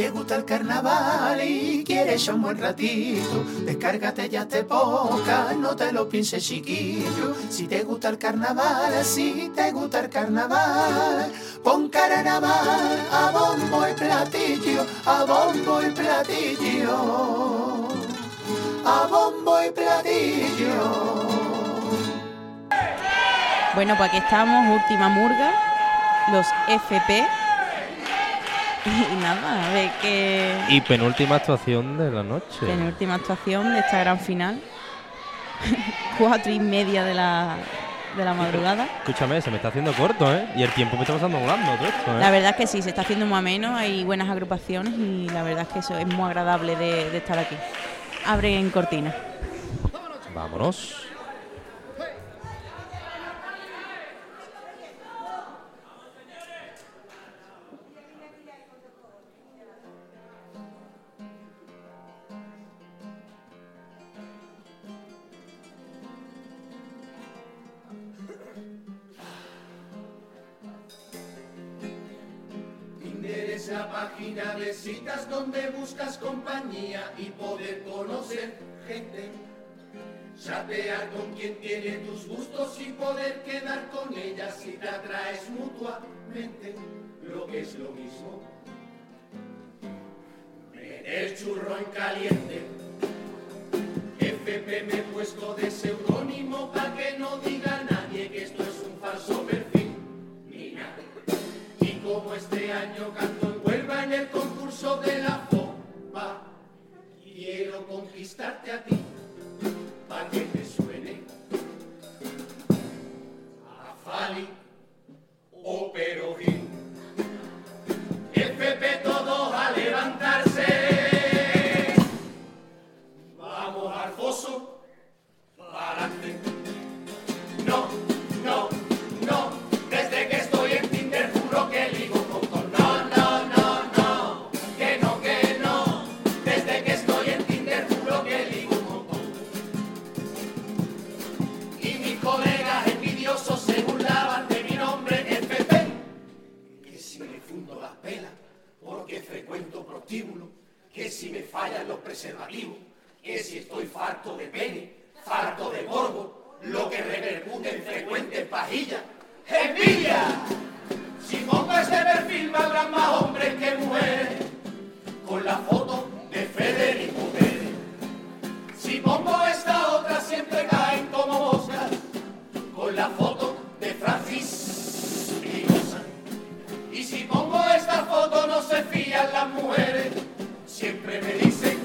te gusta el carnaval y quieres un buen ratito, descárgate ya te poca, no te lo pienses chiquillo. Si te gusta el carnaval, si te gusta el carnaval, pon carnaval a bombo y platillo, a bombo y platillo, a bombo y platillo. Bueno, pues aquí estamos, última murga, los FP. Y nada, a ver qué. Y penúltima actuación de la noche. Penúltima actuación de esta gran final. Cuatro y media de la, de la madrugada. Escúchame, se me está haciendo corto, ¿eh? Y el tiempo me está pasando volando todo esto, ¿eh? La verdad es que sí, se está haciendo muy ameno, hay buenas agrupaciones y la verdad es que eso es muy agradable de, de estar aquí. Abre en cortina. Vámonos. Y poder conocer gente. Chatear con quien tiene tus gustos y poder quedar con ella si te atraes mutuamente, lo que es lo mismo. Meter churro en caliente. FP me he puesto de seudónimo para que no diga nadie que esto es un falso perfil. Mira, y como este año canto en Huelva en el concurso de la conquistarte a ti, para que te suene si me fallan los preservativos, que si estoy farto de pene, farto de morbo, lo que repercute en frecuentes pajillas. ¡Envidia! Si pongo este perfil me habrán más hombres que mujeres, con la foto de Federico Pérez. Si pongo esta otra siempre caen como moscas, con la foto de Francis. Y si pongo esta foto no se fían las mujeres, siempre me dicen,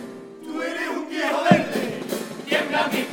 tú eres un viejo verde, tiembla mi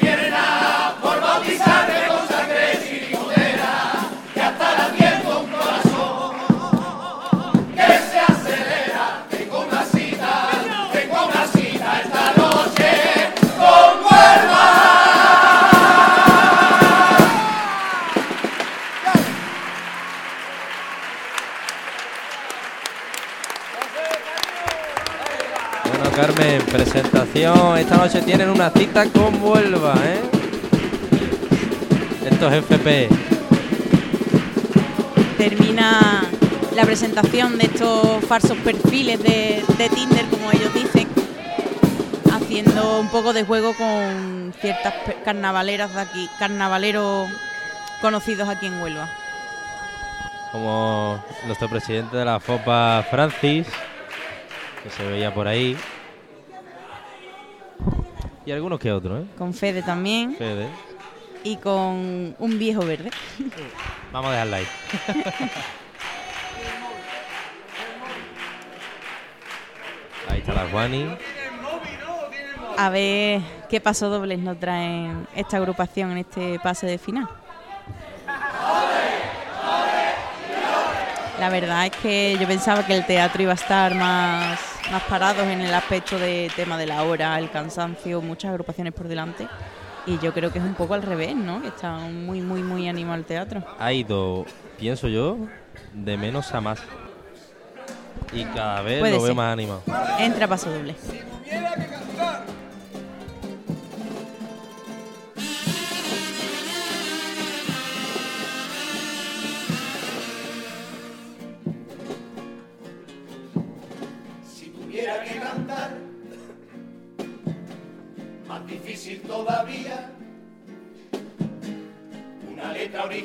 Carmen, presentación. Esta noche tienen una cita con Vuelva, ¿eh? Estos FP. Termina la presentación de estos falsos perfiles de, de Tinder, como ellos dicen, haciendo un poco de juego con ciertas carnavaleras de aquí, carnavaleros conocidos aquí en Huelva. Como nuestro presidente de la FOPA, Francis, que se veía por ahí. Y algunos que otros, ¿eh? Con Fede también Fede. y con un viejo verde. Vamos a dejarla ahí. ahí está la Juani. A ver qué paso dobles nos traen esta agrupación en este pase de final. La verdad es que yo pensaba que el teatro iba a estar más, más parados en el aspecto de tema de la hora, el cansancio, muchas agrupaciones por delante. Y yo creo que es un poco al revés, ¿no? Que está muy, muy, muy animado el teatro. Ha ido, pienso yo, de menos a más. Y cada vez Puede lo veo ser. más animado. Entra paso doble.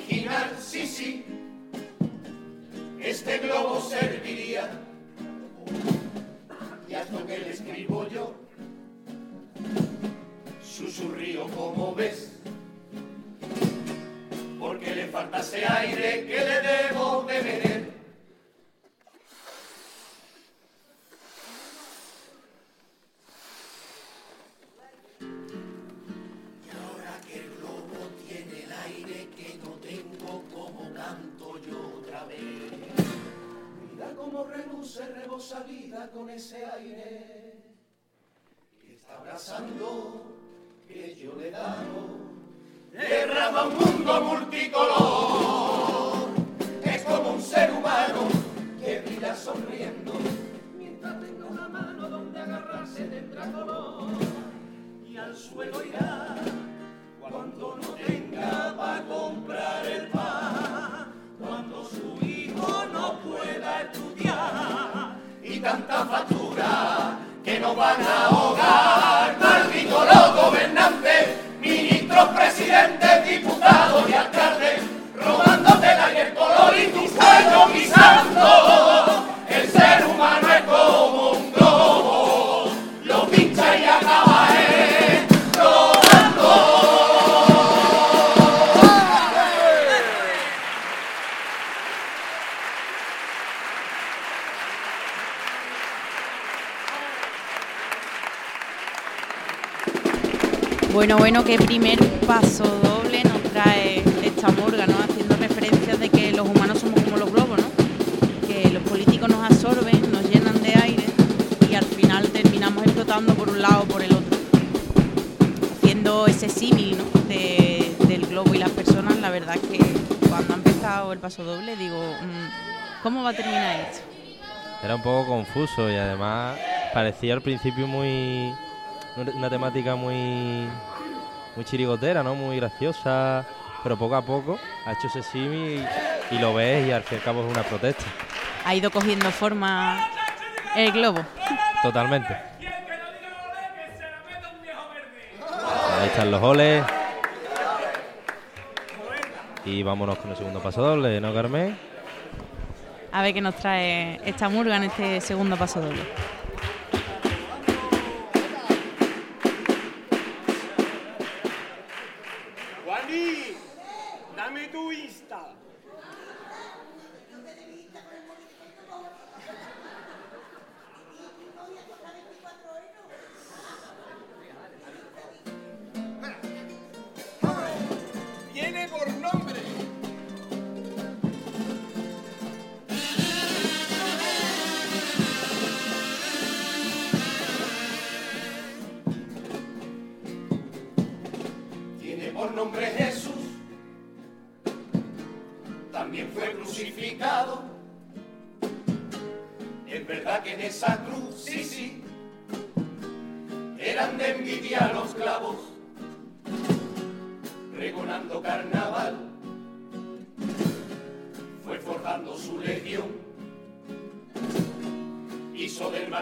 Original, sí, sí. Este globo serviría. Y hasta que le escribo yo. Susurrío como ves. Porque le falta ese aire que le debo de. Ese aire que está abrazando, que yo le dado. Derrama un mundo multicolor, es como un ser humano que brilla sonriendo. Mientras tenga una mano donde agarrarse tendrá color y al suelo irá cuando no tenga para comprar el pan, cuando su hijo no pueda estudiar tanta factura que no van a ahogar. Maldito los gobernantes, ministros, presidentes, diputados y alcaldes, robándote el aire, color y tu cuello guisando. Bueno, bueno, qué primer paso doble nos trae esta murga, ¿no? Haciendo referencias de que los humanos somos como los globos, ¿no? Que los políticos nos absorben, nos llenan de aire y al final terminamos explotando por un lado o por el otro. Haciendo ese símil, ¿no? De- del globo y las personas, la verdad es que cuando ha empezado el paso doble digo, mm, ¿cómo va a terminar esto? Era un poco confuso y además parecía al principio muy una- temática muy muy chirigotera, ¿no? Muy graciosa, pero poco a poco ha hecho ese símil y, y lo ves y al fin y al cabo es una protesta, Ha ido cogiendo forma el globo. totalmente. Ahí están los goles. Y vámonos con el segundo paso doble, ¿no, Carmen? A ver qué nos trae esta murga en este segundo paso doble.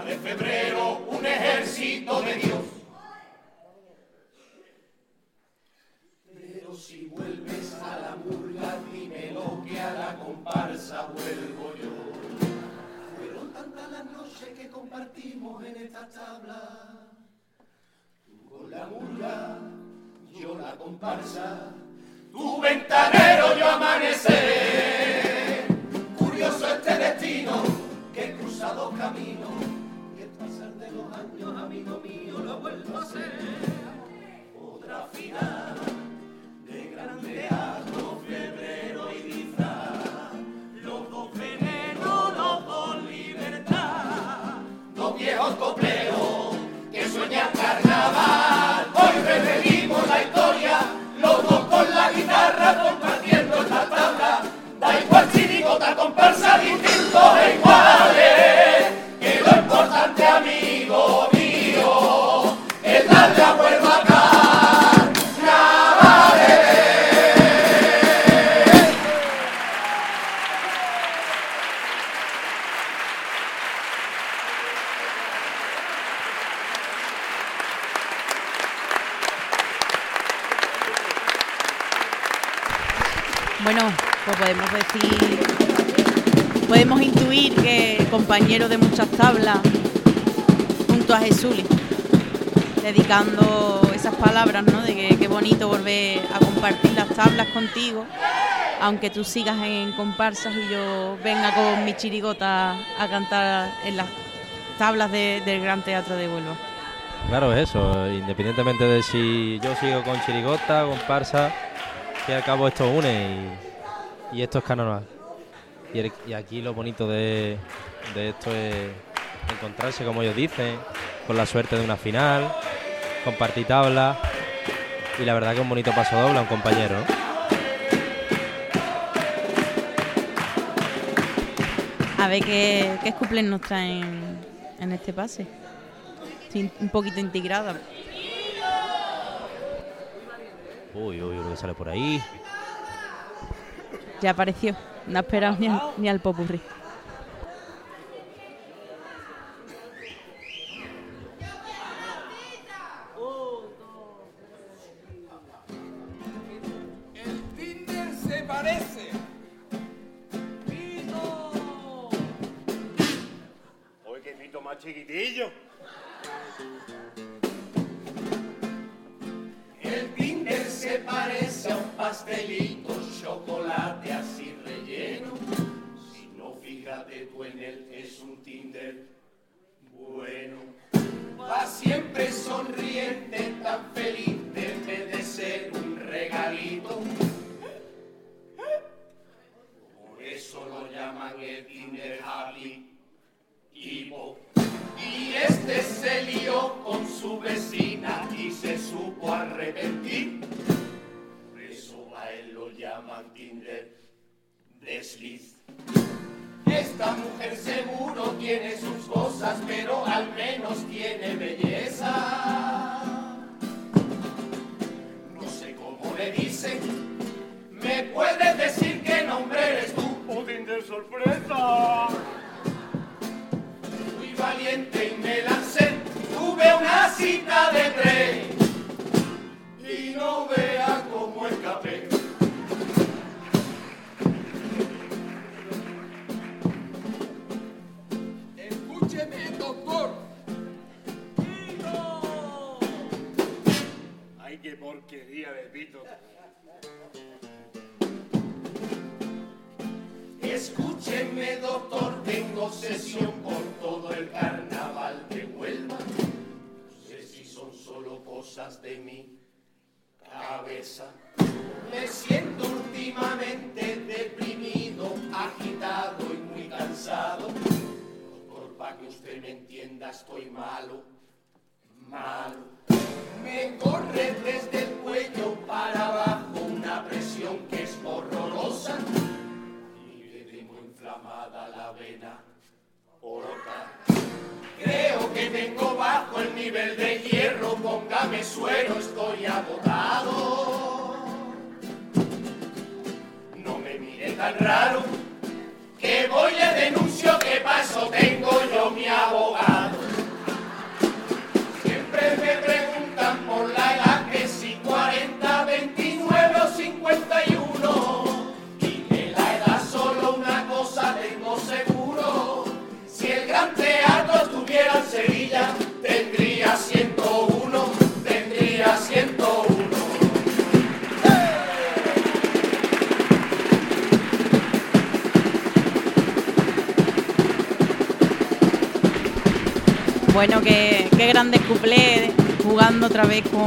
De febrero un ejército de Dios. Pero si vuelves a la murga, dímelo que a la comparsa vuelvo yo. Fueron tantas las noches que compartimos en esta tabla. Tú con la murga, yo la comparsa. Tu ventanero, yo amanecer. Curioso este destino que he cruzado caminos. Los años, amigo mío, lo vuelvo a hacer. Otra final de gran teatro, febrero y disfraz. Los dos venenos, los dos libertad. Dos viejos copleros que sueñan carnaval. Jesús, dedicando esas palabras, ¿no? De que qué bonito volver a compartir las tablas contigo, aunque tú sigas en comparsas y yo venga con mi chirigota a cantar en las tablas de- del Gran Teatro de Huelva. Claro, es eso. Independientemente de si yo sigo con chirigota, comparsa, que al cabo esto une y, esto es carnaval. Y, aquí lo bonito de esto es encontrarse, como ellos dicen, con la suerte de una final, compartir tabla y la verdad que un bonito paso doble a un compañero. A ver qué, qué cumplen nos traen en este pase. Sí, un poquito integrada. Uy, uy, lo que sale por ahí. Ya apareció. No ha esperado ni al, ni al popurrí. Lo llaman Tinder desliz. Esta mujer seguro tiene sus cosas, pero al menos tiene belleza. No sé cómo le dicen. ¿Me puedes decir qué nombre eres tú? ¡Oh, Tinder sorpresa! Fui valiente y me lancé, tuve una cita de tren qué porquería de pito! Escúcheme, doctor, tengo sesión por todo el carnaval de Huelva. No sé si son solo cosas de mi cabeza. Me siento últimamente deprimido, agitado y muy cansado. Doctor, para que usted me entienda, estoy malo, raro, que voy le denuncio que paso tengo yo mi abogado. Bueno, qué, qué grandes cuplés jugando otra vez con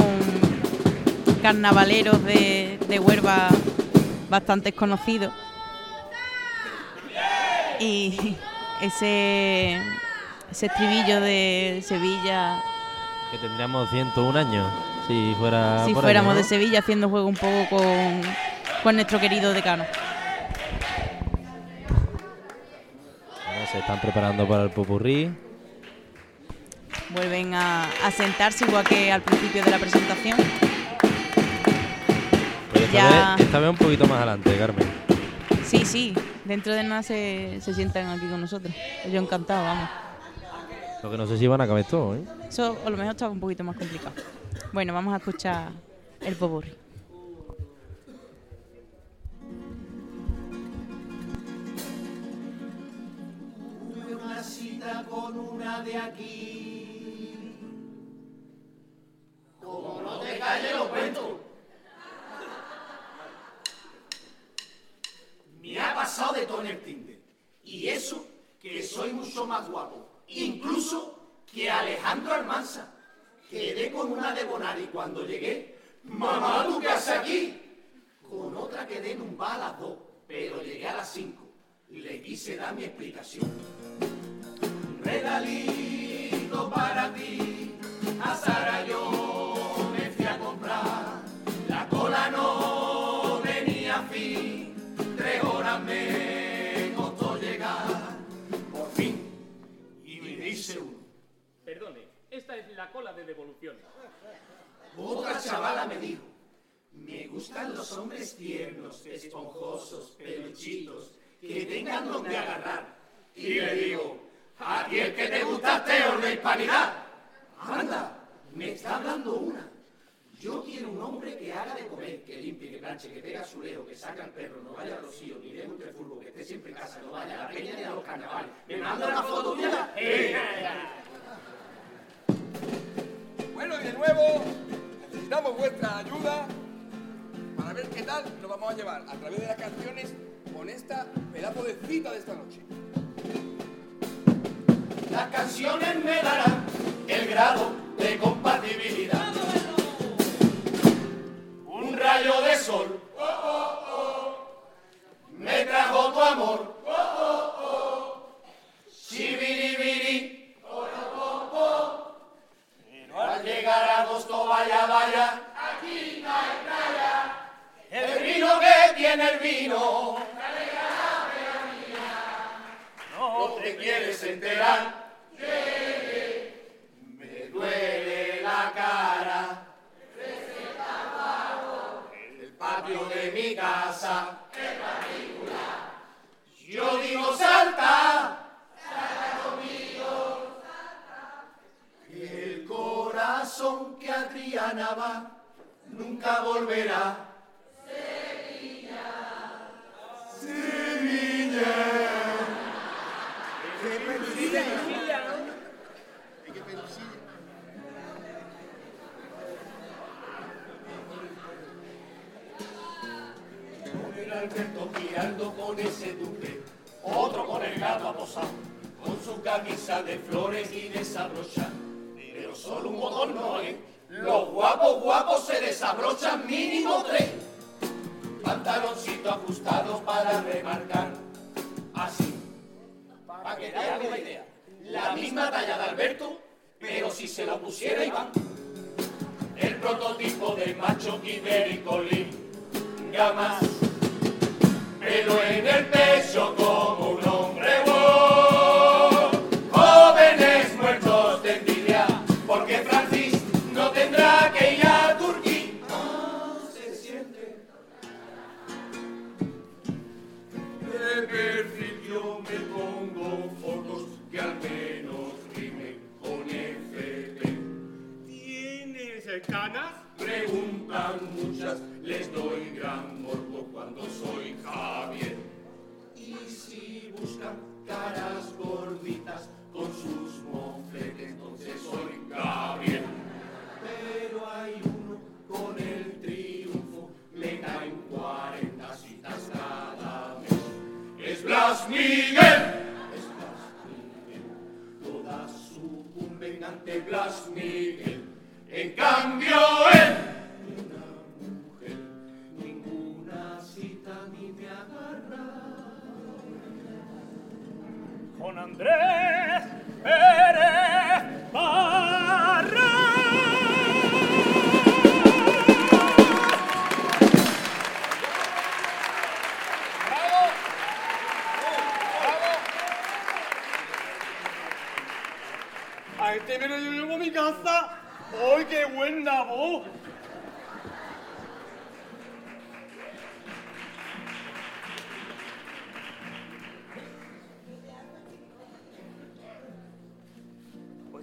carnavaleros de, de Huelva bastante conocidos. Y ese, ese estribillo de Sevilla, Que tendríamos 101 años si fuera si por fuéramos ¿no? de Sevilla, haciendo juego un poco con, con nuestro querido decano. Bueno, se están preparando para el popurrí. Vuelven a, sentarse igual que al principio de la presentación. Pues esta, ya... vez, esta un poquito más adelante, Carmen. Sí, sí, dentro de nada se, se sientan aquí con nosotros. Yo encantado, vamos. Lo que no sé si van a caber todos ¿eh? Eso a lo mejor estaba un poquito más complicado. Bueno, vamos a escuchar el poburri. Una cita con una de aquí Calles, lo cuento. Me ha pasado de todo en el Tinder. Y eso que soy mucho más guapo. Incluso que Alejandro Almanza. Quedé con una de Bonari cuando llegué. Mamá, ¿tú qué haces aquí? Con otra quedé en un bar a las dos, pero llegué a las cinco. Le quise dar mi explicación. Regalito para ti, a la cola de devoluciones. Otra chavala me dijo, me gustan los hombres tiernos, esponjosos, peluchitos, que tengan donde agarrar. Y le digo, a ti el que te gusta Teo de hispanidad. Anda, me está hablando una. Yo quiero un hombre que haga de comer, que limpie, que planche, que pega su leo, que saca el perro, no vaya a los hijos, ni dé un fútbol, que esté siempre en casa, no vaya a la peña ni a los carnavales. ¿Me manda una foto tuya? ¡Eh! Vuestra ayuda para ver qué tal nos vamos a llevar a través de las canciones con esta pedazo de cita de esta noche. Las canciones me darán el grado de compatibilidad. De mi casa. Yo digo salta. Salta conmigo. El corazón que a Triana va nunca volverá. Con el Alberto girando con ese duque, otro con el gato aposado, con su camisa de flores y desabrochada. Pero solo un botón no es. Los guapos guapos se desabrochan mínimo tres. Pantaloncito ajustado para remarcar. Así. Para que te hagas una idea. La misma talla de Alberto, pero si se lo pusiera Iván. El prototipo de macho ibérico gamas. Pero en el pecho como En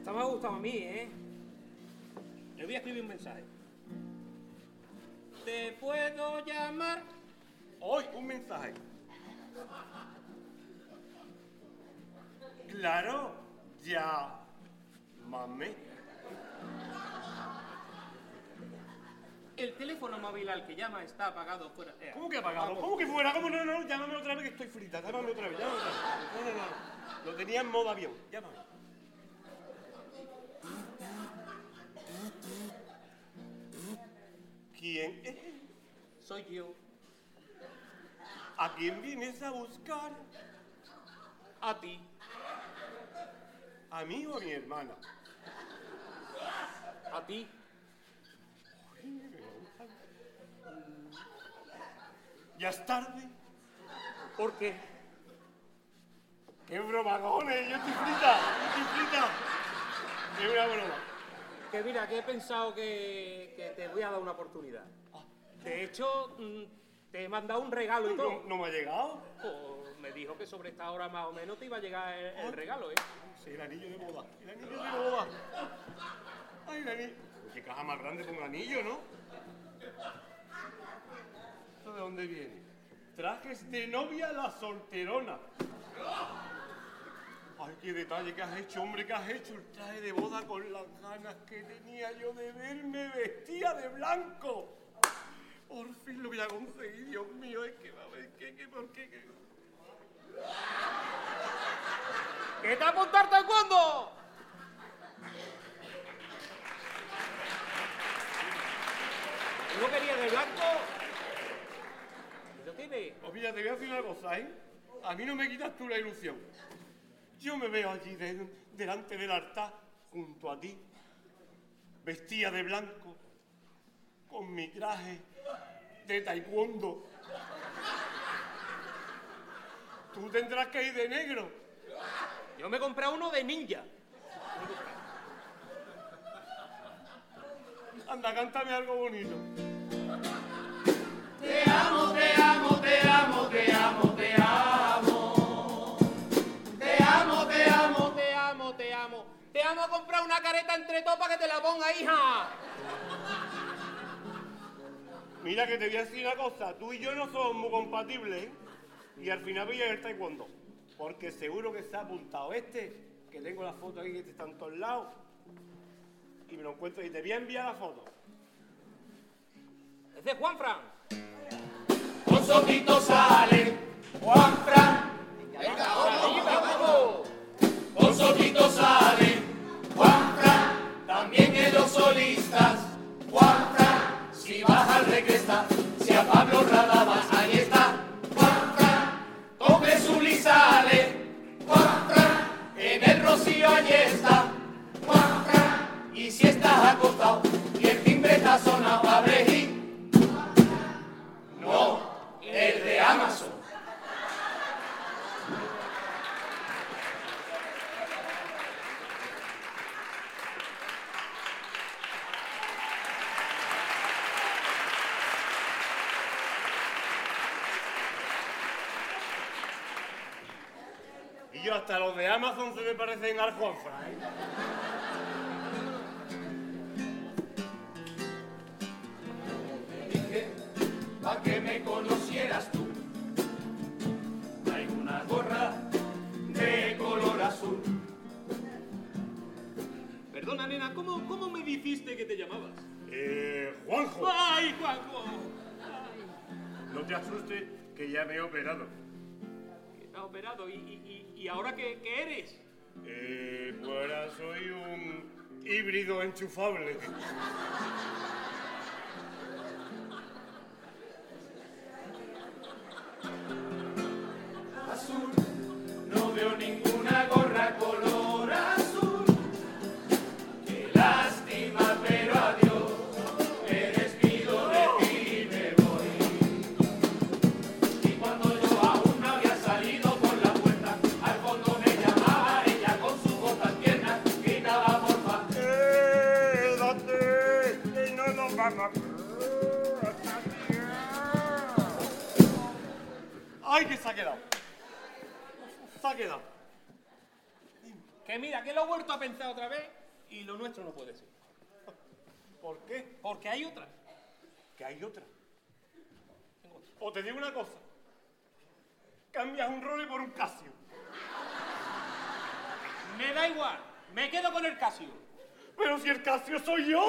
esta me ha gustado a mí, ¿eh? Le voy a escribir un mensaje. ¿Te puedo llamar? Hoy un mensaje. Claro, Llámame. El teléfono móvil al que llama está apagado fuera. Eh, ¿Cómo que apagado? vamos. ¿Cómo que fuera? ¿Cómo no, no? Llámame otra vez que estoy frita. Llámame otra vez, llámame otra vez. No, no, no. Lo tenía en modo avión. Llámame. ¿Quién es? Soy yo. ¿A quién vienes a buscar? A ti. ¿A mí o a mi hermana? A ti. Ya es tarde. ¿Por qué? ¡Qué bromagones! ¡Yo estoy frita! ¡Yo estoy frita! Es una broma. Que mira, que he pensado que, que te voy a dar una oportunidad. De hecho, mm, te he mandado un regalo y todo. no me ha llegado. Pues me dijo que sobre esta hora más o menos te iba a llegar el, el regalo, ¿eh? Sí, el anillo de boda. El anillo de boda. Ay, el anillo. Qué caja más grande con anillo, ¿no? ¿Esto de dónde viene? Trajes de novia la solterona. Ay, qué detalle que has hecho, hombre, que has hecho el traje de boda con las ganas que tenía yo de verme vestida de blanco. Por fin lo voy a conseguir, Dios mío, es que va a ver qué, qué, por qué, qué. ¿Qué te apuntarte cuándo? ¿No querías de blanco? ¿Lo tienes? Pues mira, te voy a decir una cosa, ¿eh? A mí no me quitas tú la ilusión. Yo me veo allí de- delante del altar, junto a ti, vestida de blanco, con mi traje de taekwondo. Tú tendrás que ir de negro. Yo me compré uno de ninja. Anda, cántame algo bonito. Te amo, te amo, comprar una careta entre todos para que te la ponga, hija. Mira que te voy a decir una cosa, tú y yo no somos muy compatibles, ¿eh? Y al final voy a ir taekwondo. Porque seguro que se ha apuntado este, que tengo la foto aquí que está en todos lados. Y me lo encuentro y te voy a enviar la foto. Es de Juan Fran. Con solito sale Juan Fran. Pablo Radabas, ahí está. Juan Fran. Con Jesús y sale Juan Fran. En el rocío allí está. Juan Fran. Y si estás acostado y el timbre está sonado, abre y no, el de Amazon. Y yo hasta los de Amazon se me parecen al Juanfra, ¿eh? dije pa' que me conocieras tú. Traigo una gorra de color azul. Perdona, nena, ¿cómo, ¿cómo me dijiste que te llamabas? Eh, Juanjo, ¡Ay, Juanjo! no te asustes que ya me he operado. Estás operado. ¿Y, y, y, ahora qué, qué eres? Eh, pues ahora soy un híbrido enchufable. Hay otra. O te digo una cosa. Cambias un Rolly por un Casio. Me da igual, me quedo con el Casio. Pero si el Casio soy yo.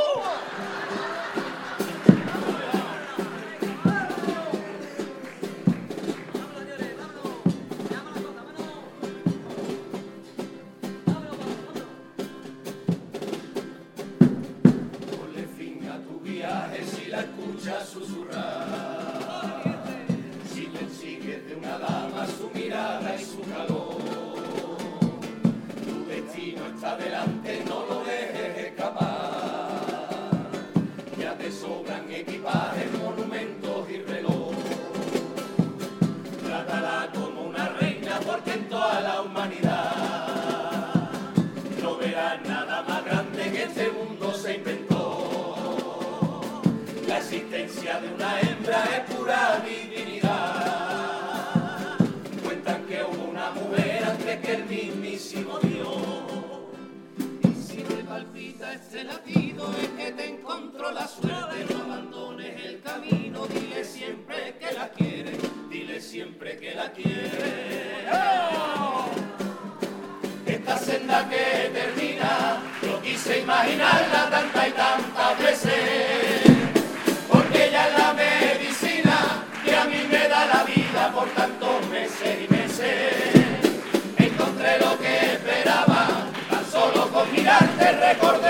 ese latido es que te encontró la suerte. No abandones el camino, dile siempre que la quiere dile siempre que la quiere ¡Oh! Esta senda que termina, yo quise imaginarla tanta y tantas veces. Porque ella es la medicina que a mí me da la vida por tantos meses y meses. Encontré lo que esperaba, tan solo con mirarte recordé.